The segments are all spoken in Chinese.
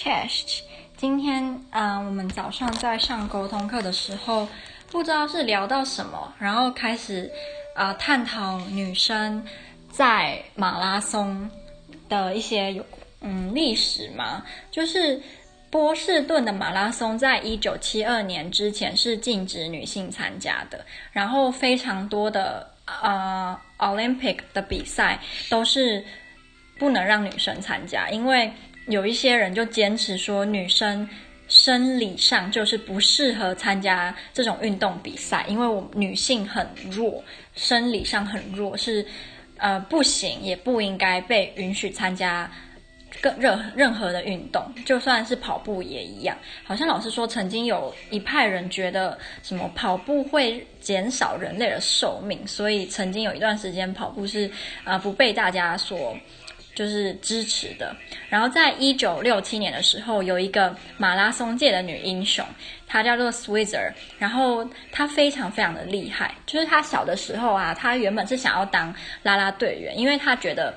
Chest，今天啊、我们早上在上沟通课的时候，不知道是聊到什么，然后开始啊、探讨女生在马拉松的一些有嗯历史嘛，就是波士顿的马拉松在一九七二年之前是禁止女性参加的，然后非常多的呃 Olympic 的比赛都是不能让女生参加，因为。有一些人就坚持说，女生生理上就是不适合参加这种运动比赛，因为我女性很弱，生理上很弱，是呃不行，也不应该被允许参加更任任何的运动，就算是跑步也一样。好像老师说，曾经有一派人觉得什么跑步会减少人类的寿命，所以曾经有一段时间跑步是啊、呃、不被大家所。就是支持的。然后在一九六七年的时候，有一个马拉松界的女英雄，她叫做 Switzer。然后她非常非常的厉害。就是她小的时候啊，她原本是想要当啦啦队员，因为她觉得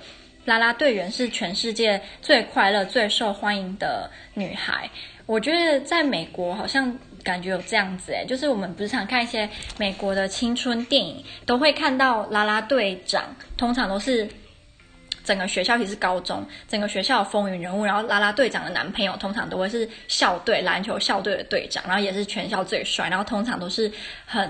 啦啦队员是全世界最快乐、最受欢迎的女孩。我觉得在美国好像感觉有这样子诶，就是我们不是常看一些美国的青春电影，都会看到啦啦队长，通常都是。整个学校其实高中，整个学校风云人物，然后啦啦队长的男朋友通常都会是校队篮球校队的队长，然后也是全校最帅，然后通常都是很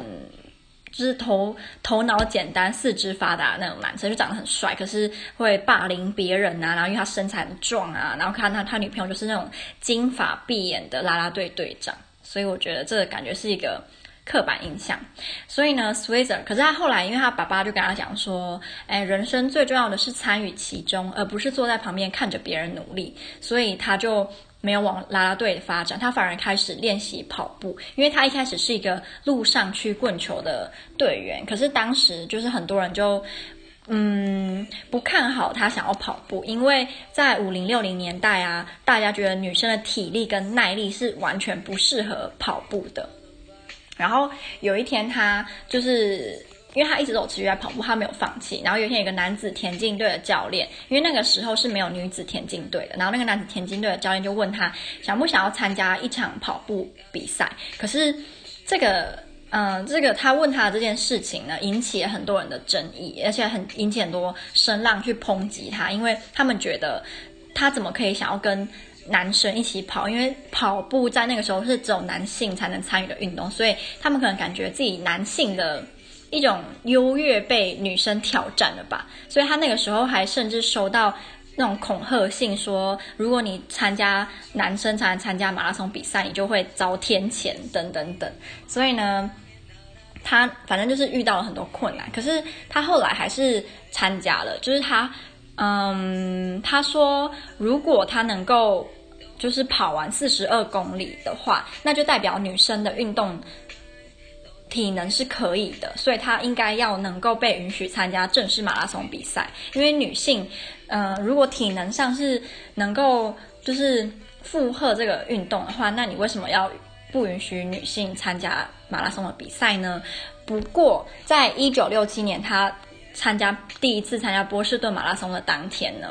就是头头脑简单、四肢发达那种男生，就长得很帅，可是会霸凌别人啊，然后因为他身材很壮啊，然后看他他女朋友就是那种金发碧眼的啦啦队队长，所以我觉得这个感觉是一个。刻板印象，所以呢，Swizer，可是他后来，因为他爸爸就跟他讲说，哎，人生最重要的是参与其中，而不是坐在旁边看着别人努力，所以他就没有往啦啦队发展，他反而开始练习跑步，因为他一开始是一个陆上曲棍球的队员，可是当时就是很多人就，嗯，不看好他想要跑步，因为在五零六零年代啊，大家觉得女生的体力跟耐力是完全不适合跑步的。然后有一天，他就是因为他一直都有持续在跑步，他没有放弃。然后有一天，有个男子田径队的教练，因为那个时候是没有女子田径队的，然后那个男子田径队的教练就问他想不想要参加一场跑步比赛。可是这个，嗯、这个他问他的这件事情呢，引起了很多人的争议，而且很引起很多声浪去抨击他，因为他们觉得他怎么可以想要跟。男生一起跑，因为跑步在那个时候是只有男性才能参与的运动，所以他们可能感觉自己男性的一种优越被女生挑战了吧。所以他那个时候还甚至收到那种恐吓信，说如果你参加男生才能参加马拉松比赛，你就会遭天谴等等等。所以呢，他反正就是遇到了很多困难，可是他后来还是参加了，就是他。嗯，他说，如果他能够就是跑完四十二公里的话，那就代表女生的运动体能是可以的，所以他应该要能够被允许参加正式马拉松比赛。因为女性，呃，如果体能上是能够就是负荷这个运动的话，那你为什么要不允许女性参加马拉松的比赛呢？不过，在一九六七年，他。参加第一次参加波士顿马拉松的当天呢，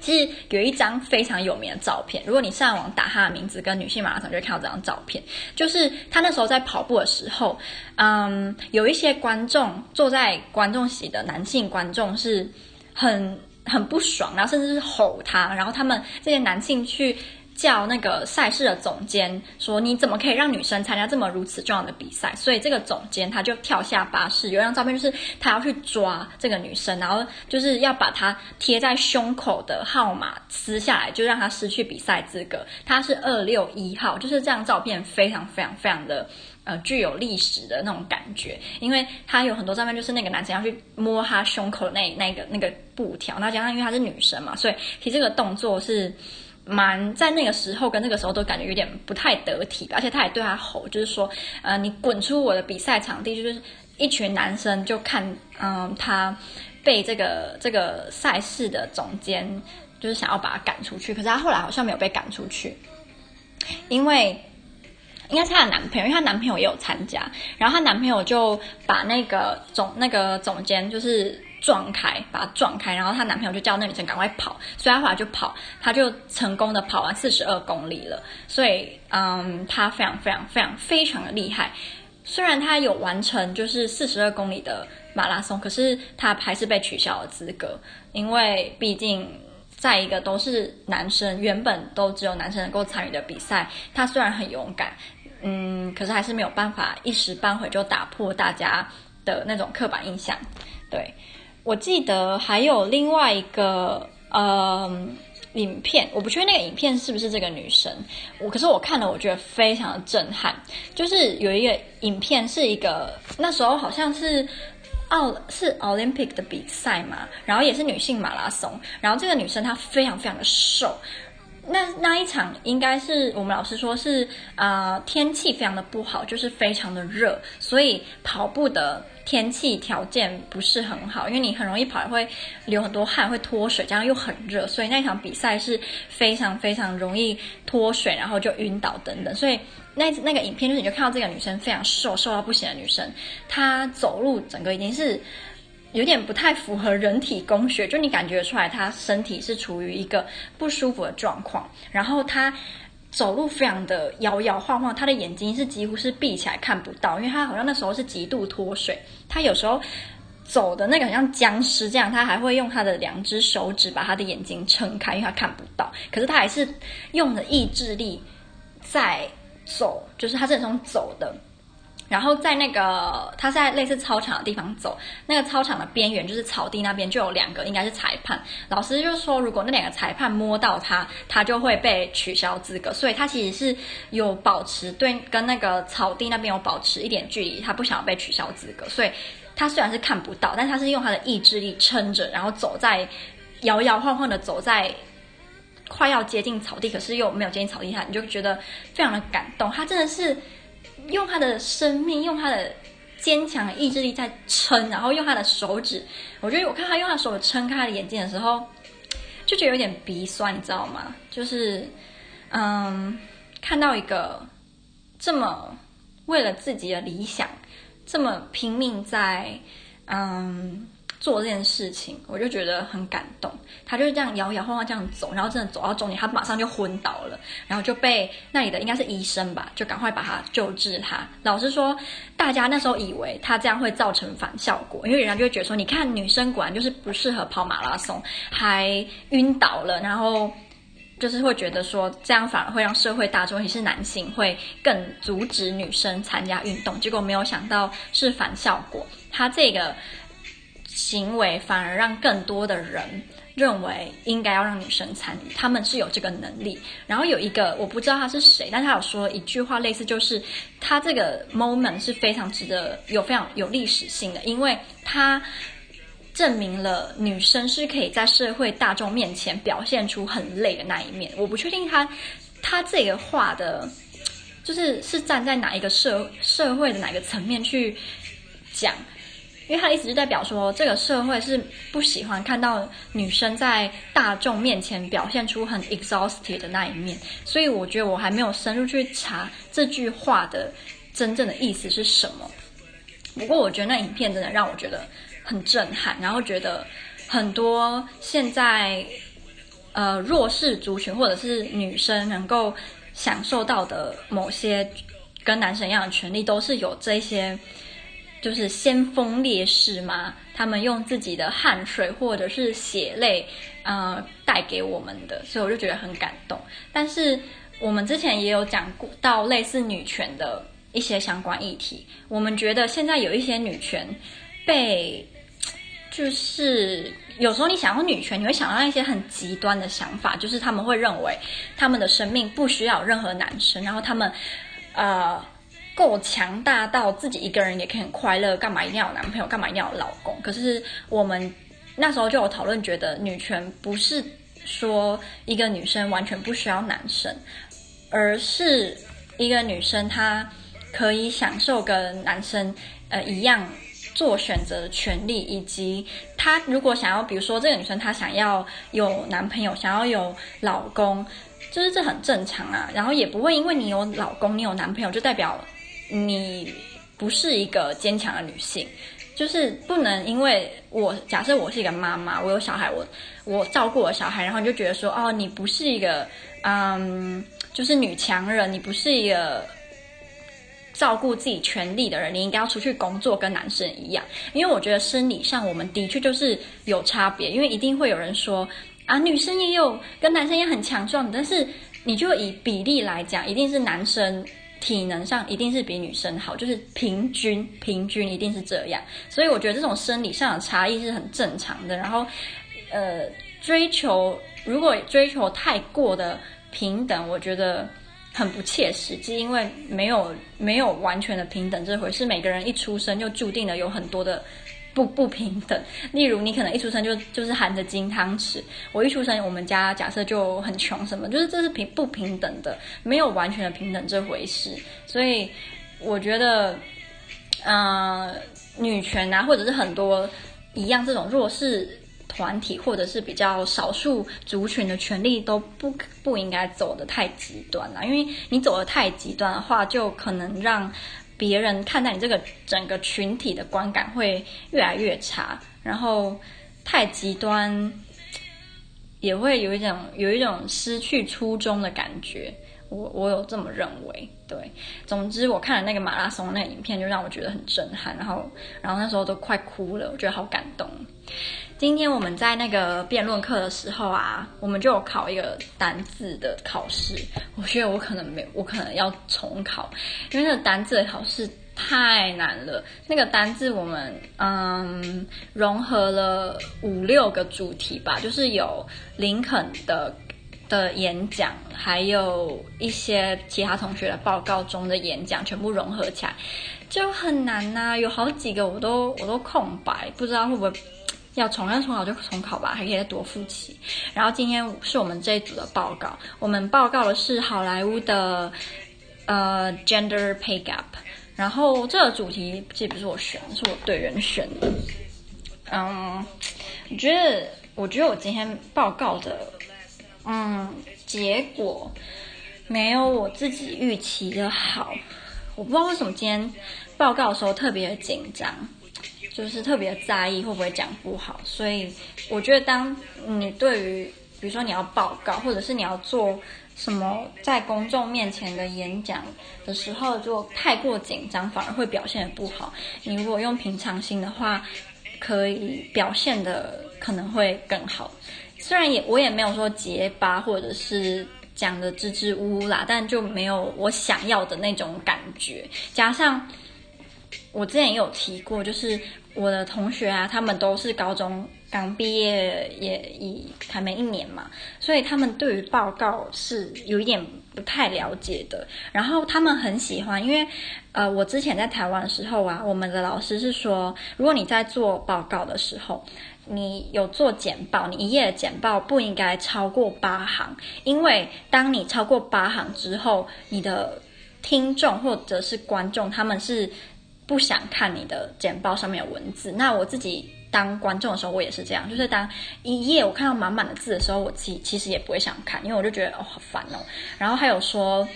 其实有一张非常有名的照片。如果你上网打他的名字跟女性马拉松，就会看到这张照片。就是他那时候在跑步的时候，嗯，有一些观众坐在观众席的男性观众是很很不爽，然后甚至是吼他，然后他们这些男性去。叫那个赛事的总监说：“你怎么可以让女生参加这么如此重要的比赛？”所以这个总监他就跳下巴士，有一张照片就是他要去抓这个女生，然后就是要把她贴在胸口的号码撕下来，就让她失去比赛资格。她是二六一号，就是这张照片非常非常非常的呃具有历史的那种感觉，因为他有很多照片就是那个男生要去摸她胸口的那那个那个布条，那加上因为她是女生嘛，所以其实这个动作是。蛮在那个时候跟那个时候都感觉有点不太得体，而且他也对他吼，就是说，呃，你滚出我的比赛场地，就是一群男生就看，嗯、他被这个这个赛事的总监就是想要把他赶出去，可是他后来好像没有被赶出去，因为应该是她的男朋友，因为她男朋友也有参加，然后她男朋友就把那个总那个总监就是。撞开，把她撞开，然后她男朋友就叫那女生赶快跑，所以她后来就跑，她就成功的跑完四十二公里了。所以，嗯，她非常非常非常非常的厉害。虽然她有完成就是四十二公里的马拉松，可是她还是被取消了资格，因为毕竟在一个都是男生，原本都只有男生能够参与的比赛，她虽然很勇敢，嗯，可是还是没有办法一时半会就打破大家的那种刻板印象。对，我记得还有另外一个呃影片，我不确定那个影片是不是这个女生，我可是我看了，我觉得非常的震撼。就是有一个影片是一个那时候好像是奥是 Olympic 的比赛嘛，然后也是女性马拉松，然后这个女生她非常非常的瘦。那那一场应该是我们老师说是啊、天气非常的不好，就是非常的热，所以跑步的天气条件不是很好，因为你很容易跑会流很多汗，会脱水，这样又很热，所以那场比赛是非常非常容易脱水，然后就晕倒等等。所以那那个影片就是你就看到这个女生非常瘦，瘦到不行的女生，她走路整个已经是。有点不太符合人体工学，就你感觉出来，他身体是处于一个不舒服的状况，然后他走路非常的摇摇晃晃，他的眼睛是几乎是闭起来看不到，因为他好像那时候是极度脱水，他有时候走的那个很像僵尸这样，他还会用他的两只手指把他的眼睛撑开，因为他看不到，可是他还是用了意志力在走，就是他是从走的。然后在那个他在类似操场的地方走，那个操场的边缘就是草地那边就有两个应该是裁判，老师就是说如果那两个裁判摸到他，他就会被取消资格，所以他其实是有保持对跟那个草地那边有保持一点距离，他不想要被取消资格，所以他虽然是看不到，但他是用他的意志力撑着，然后走在摇摇晃晃的走在快要接近草地，可是又没有接近草地上，你就觉得非常的感动，他真的是。用他的生命，用他的坚强意志力在撑，然后用他的手指，我觉得我看他用他手撑开他的眼睛的时候，就觉得有点鼻酸，你知道吗？就是，嗯，看到一个这么为了自己的理想，这么拼命在，嗯。做这件事情，我就觉得很感动。他就是这样摇摇晃晃这样走，然后真的走到终点，他马上就昏倒了，然后就被那里的应该是医生吧，就赶快把他救治他。老实说，大家那时候以为他这样会造成反效果，因为人家就会觉得说，你看女生果然就是不适合跑马拉松，还晕倒了，然后 就是会觉得说这样反而会让社会大众，尤其是男性，会更阻止女生参加运动。结果没有想到是反效果，他这个。行为反而让更多的人认为应该要让女生参与，他们是有这个能力。然后有一个我不知道他是谁，但他有说一句话，类似就是他这个 moment 是非常值得有非常有历史性的，因为他证明了女生是可以在社会大众面前表现出很累的那一面。我不确定他他这个话的，就是是站在哪一个社社会的哪个层面去讲。因为他的意思就代表说，这个社会是不喜欢看到女生在大众面前表现出很 exhausted 的那一面，所以我觉得我还没有深入去查这句话的真正的意思是什么。不过我觉得那影片真的让我觉得很震撼，然后觉得很多现在呃弱势族群或者是女生能够享受到的某些跟男生一样的权利，都是有这些。就是先锋烈士嘛，他们用自己的汗水或者是血泪，呃，带给我们的，所以我就觉得很感动。但是我们之前也有讲过到类似女权的一些相关议题，我们觉得现在有一些女权被，就是有时候你想要女权，你会想到一些很极端的想法，就是他们会认为他们的生命不需要任何男生，然后他们，呃。够强大到自己一个人也可以很快乐，干嘛一定要有男朋友？干嘛一定要有老公？可是我们那时候就有讨论，觉得女权不是说一个女生完全不需要男生，而是一个女生她可以享受跟男生呃一样做选择的权利，以及她如果想要，比如说这个女生她想要有男朋友，想要有老公，就是这很正常啊。然后也不会因为你有老公，你有男朋友就代表。你不是一个坚强的女性，就是不能因为我假设我是一个妈妈，我有小孩，我我照顾我小孩，然后你就觉得说，哦，你不是一个嗯，就是女强人，你不是一个照顾自己权利的人，你应该要出去工作，跟男生一样。因为我觉得生理上我们的确就是有差别，因为一定会有人说啊，女生也有跟男生也很强壮，但是你就以比例来讲，一定是男生。体能上一定是比女生好，就是平均，平均一定是这样。所以我觉得这种生理上的差异是很正常的。然后，呃，追求如果追求太过的平等，我觉得很不切实际，因为没有没有完全的平等这回事。每个人一出生就注定了有很多的。不不平等，例如你可能一出生就就是含着金汤匙，我一出生我们家假设就很穷，什么就是这是平不平等的，没有完全的平等这回事，所以我觉得，呃，女权啊，或者是很多一样这种弱势团体，或者是比较少数族群的权利都不不应该走得太极端了，因为你走得太极端的话，就可能让。别人看待你这个整个群体的观感会越来越差，然后太极端也会有一种有一种失去初衷的感觉。我我有这么认为，对。总之，我看了那个马拉松那个影片，就让我觉得很震撼，然后然后那时候都快哭了，我觉得好感动。今天我们在那个辩论课的时候啊，我们就有考一个单字的考试。我觉得我可能没，我可能要重考，因为那个单字的考试太难了。那个单字我们嗯融合了五六个主题吧，就是有林肯的的演讲，还有一些其他同学的报告中的演讲，全部融合起来就很难呐、有好几个我都我都空白，不知道会不会。要重要重考就重考吧，还可以再多复习。然后今天是我们这一组的报告，我们报告的是好莱坞的呃 gender pay gap。然后这个主题其实不是我选，是我队员选的。嗯，我觉得我觉得我今天报告的嗯结果没有我自己预期的好。我不知道为什么今天报告的时候特别紧张。就是特别在意会不会讲不好，所以我觉得当你对于比如说你要报告，或者是你要做什么在公众面前的演讲的时候，就太过紧张，反而会表现的不好。你如果用平常心的话，可以表现的可能会更好。虽然也我也没有说结巴，或者是讲的支支吾吾啦，但就没有我想要的那种感觉。加上我之前也有提过，就是。我的同学啊，他们都是高中刚毕业，也已还没一年嘛，所以他们对于报告是有一点不太了解的。然后他们很喜欢，因为呃，我之前在台湾的时候啊，我们的老师是说，如果你在做报告的时候，你有做简报，你一页简报不应该超过八行，因为当你超过八行之后，你的听众或者是观众他们是。不想看你的简报上面有文字，那我自己当观众的时候，我也是这样，就是当一页我看到满满的字的时候，我其其实也不会想看，因为我就觉得哦好烦哦。然后还有说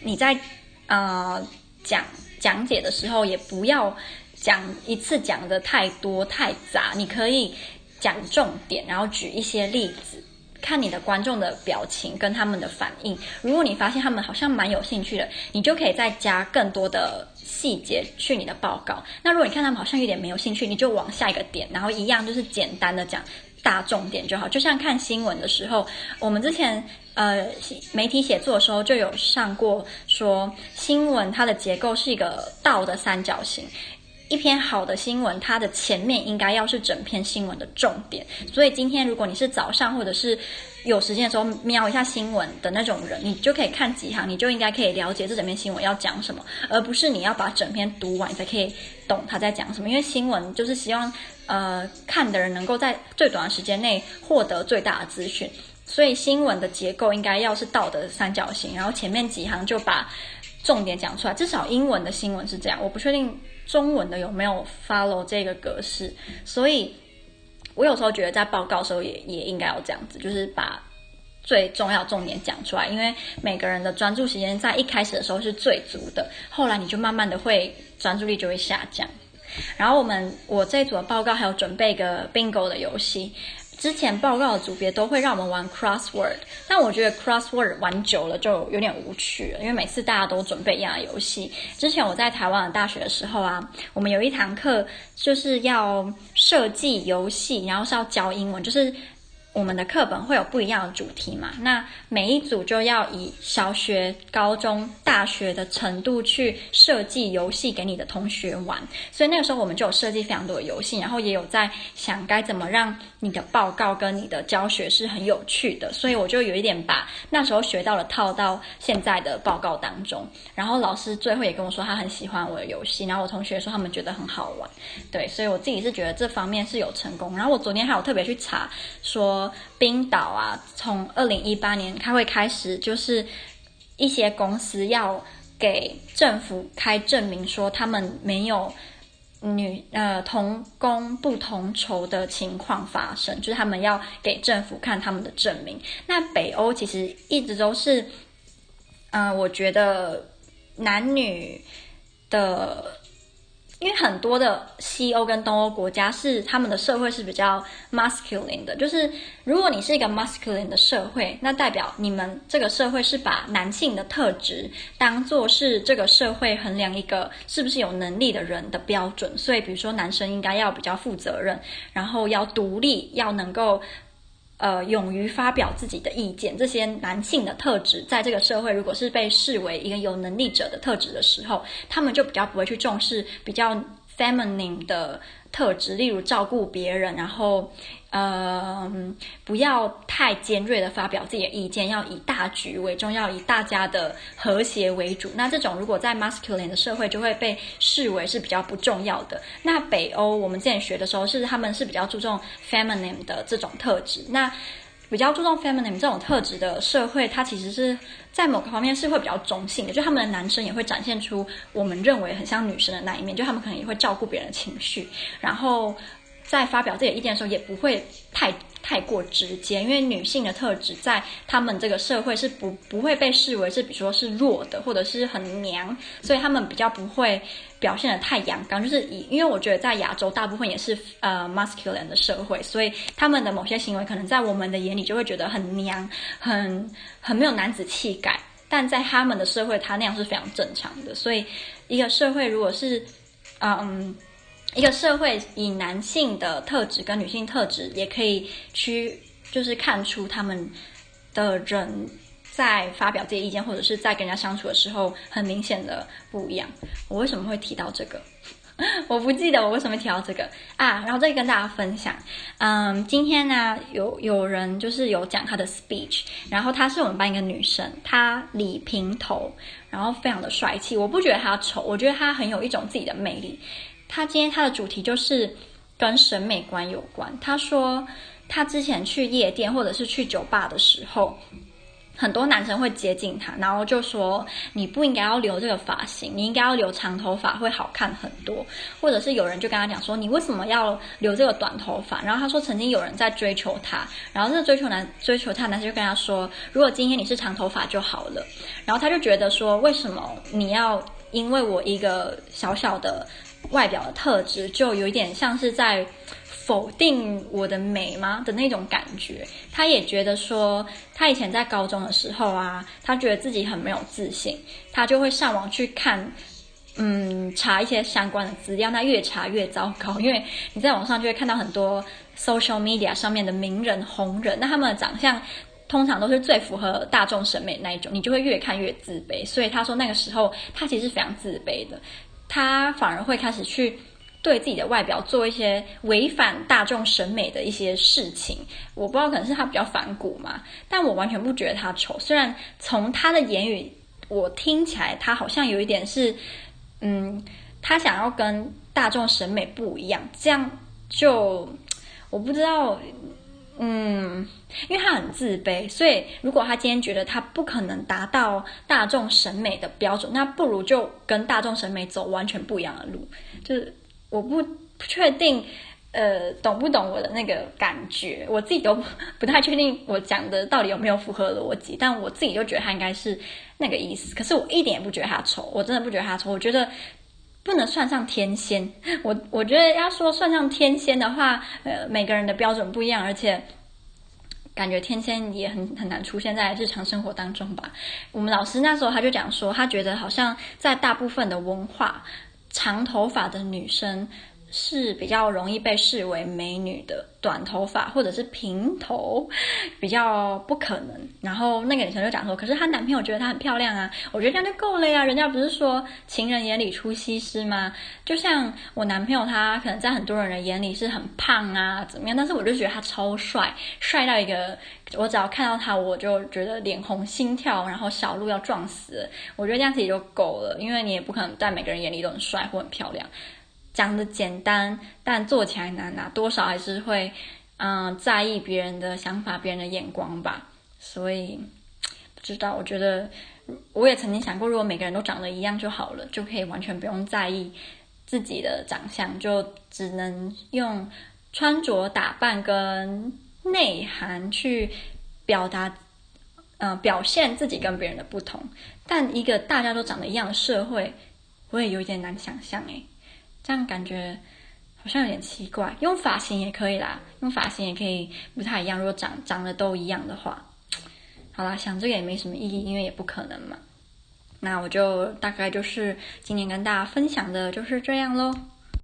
你在啊、呃、讲讲解的时候，也不要讲一次讲得太多太杂，你可以讲重点，然后举一些例子。看你的观众的表情跟他们的反应，如果你发现他们好像蛮有兴趣的，你就可以再加更多的细节去你的报告。那如果你看他们好像有点没有兴趣，你就往下一个点，然后一样就是简单的讲大重点就好。就像看新闻的时候，我们之前呃媒体写作的时候就有上过，说新闻它的结构是一个倒的三角形。一篇好的新闻，它的前面应该要是整篇新闻的重点。所以今天如果你是早上或者是有时间的时候瞄一下新闻的那种人，你就可以看几行，你就应该可以了解这整篇新闻要讲什么，而不是你要把整篇读完你才可以懂他在讲什么。因为新闻就是希望呃看的人能够在最短的时间内获得最大的资讯，所以新闻的结构应该要是倒的三角形，然后前面几行就把重点讲出来。至少英文的新闻是这样，我不确定。中文的有没有 follow 这个格式？所以，我有时候觉得在报告的时候也也应该要这样子，就是把最重要重点讲出来。因为每个人的专注时间在一开始的时候是最足的，后来你就慢慢的会专注力就会下降。然后我们我这组的报告还有准备一个 bingo 的游戏。之前报告的组别都会让我们玩 crossword，但我觉得 crossword 玩久了就有点无趣了，因为每次大家都准备一样的游戏。之前我在台湾的大学的时候啊，我们有一堂课就是要设计游戏，然后是要教英文，就是。我们的课本会有不一样的主题嘛？那每一组就要以小学、高中、大学的程度去设计游戏给你的同学玩。所以那个时候我们就有设计非常多的游戏，然后也有在想该怎么让你的报告跟你的教学是很有趣的。所以我就有一点把那时候学到的套到现在的报告当中。然后老师最后也跟我说他很喜欢我的游戏，然后我同学说他们觉得很好玩。对，所以我自己是觉得这方面是有成功。然后我昨天还有特别去查说。冰岛啊，从二零一八年开会开始，就是一些公司要给政府开证明，说他们没有女呃同工不同酬的情况发生，就是他们要给政府看他们的证明。那北欧其实一直都是，嗯、呃，我觉得男女的。因为很多的西欧跟东欧国家是他们的社会是比较 masculine 的，就是如果你是一个 masculine 的社会，那代表你们这个社会是把男性的特质当做是这个社会衡量一个是不是有能力的人的标准。所以，比如说男生应该要比较负责任，然后要独立，要能够。呃，勇于发表自己的意见，这些男性的特质，在这个社会，如果是被视为一个有能力者的特质的时候，他们就比较不会去重视比较 feminine 的特质，例如照顾别人，然后。呃，不要太尖锐的发表自己的意见，要以大局为重，要以大家的和谐为主。那这种如果在 masculine 的社会，就会被视为是比较不重要的。那北欧我们之前学的时候，是他们是比较注重 feminine 的这种特质。那比较注重 feminine 这种特质的社会，它其实是在某个方面是会比较中性的，就他们的男生也会展现出我们认为很像女生的那一面，就他们可能也会照顾别人的情绪，然后。在发表自己的意见的时候，也不会太太过直接，因为女性的特质在他们这个社会是不不会被视为是，比如说是弱的，或者是很娘，所以他们比较不会表现得太阳刚。就是以，因为我觉得在亚洲大部分也是呃 masculine 的社会，所以他们的某些行为可能在我们的眼里就会觉得很娘，很很没有男子气概，但在他们的社会，他那样是非常正常的。所以一个社会如果是嗯。一个社会以男性的特质跟女性特质，也可以去就是看出他们的人在发表自己意见或者是在跟人家相处的时候，很明显的不一样。我为什么会提到这个？我不记得我为什么会提到这个啊。然后再跟大家分享，嗯，今天呢有有人就是有讲他的 speech，然后她是我们班一个女生，她理平头，然后非常的帅气。我不觉得她丑，我觉得她很有一种自己的魅力。他今天他的主题就是跟审美观有关。他说他之前去夜店或者是去酒吧的时候，很多男生会接近他，然后就说你不应该要留这个发型，你应该要留长头发会好看很多。或者是有人就跟他讲说你为什么要留这个短头发？然后他说曾经有人在追求他，然后这个追求男追求他男生就跟他说，如果今天你是长头发就好了。然后他就觉得说为什么你要因为我一个小小的。外表的特质就有一点像是在否定我的美吗的那种感觉。他也觉得说，他以前在高中的时候啊，他觉得自己很没有自信，他就会上网去看，嗯，查一些相关的资料。那越查越糟糕，因为你在网上就会看到很多 social media 上面的名人红人，那他们的长相通常都是最符合大众审美那一种，你就会越看越自卑。所以他说那个时候他其实是非常自卑的。他反而会开始去对自己的外表做一些违反大众审美的一些事情。我不知道可能是他比较反骨嘛，但我完全不觉得他丑。虽然从他的言语我听起来，他好像有一点是，嗯，他想要跟大众审美不一样，这样就我不知道。嗯，因为他很自卑，所以如果他今天觉得他不可能达到大众审美的标准，那不如就跟大众审美走完全不一样的路。就是我不确定，呃，懂不懂我的那个感觉？我自己都不太确定我讲的到底有没有符合逻辑，但我自己就觉得他应该是那个意思。可是我一点也不觉得他丑，我真的不觉得他丑。我觉得不能算上天仙。我我觉得要说算上天仙的话，呃，每个人的标准不一样，而且感觉天仙也很很难出现在日常生活当中吧。我们老师那时候他就讲说，他觉得好像在大部分的文化，长头发的女生。是比较容易被视为美女的，短头发或者是平头，比较不可能。然后那个女生就讲说，可是她男朋友觉得她很漂亮啊，我觉得这样就够了呀。人家不是说情人眼里出西施吗？就像我男朋友，他可能在很多人的眼里是很胖啊，怎么样？但是我就觉得他超帅，帅到一个，我只要看到他，我就觉得脸红心跳，然后小鹿要撞死。我觉得这样子也就够了，因为你也不可能在每个人眼里都很帅或很漂亮。讲的简单，但做起来难啊，多少还是会，嗯、在意别人的想法、别人的眼光吧。所以不知道，我觉得我也曾经想过，如果每个人都长得一样就好了，就可以完全不用在意自己的长相，就只能用穿着打扮跟内涵去表达，嗯、表现自己跟别人的不同。但一个大家都长得一样的社会，我也有点难想象诶。这样感觉好像有点奇怪，用发型也可以啦，用发型也可以不太一样。如果长长得都一样的话，好啦，想这个也没什么意义，因为也不可能嘛。那我就大概就是今年跟大家分享的就是这样喽。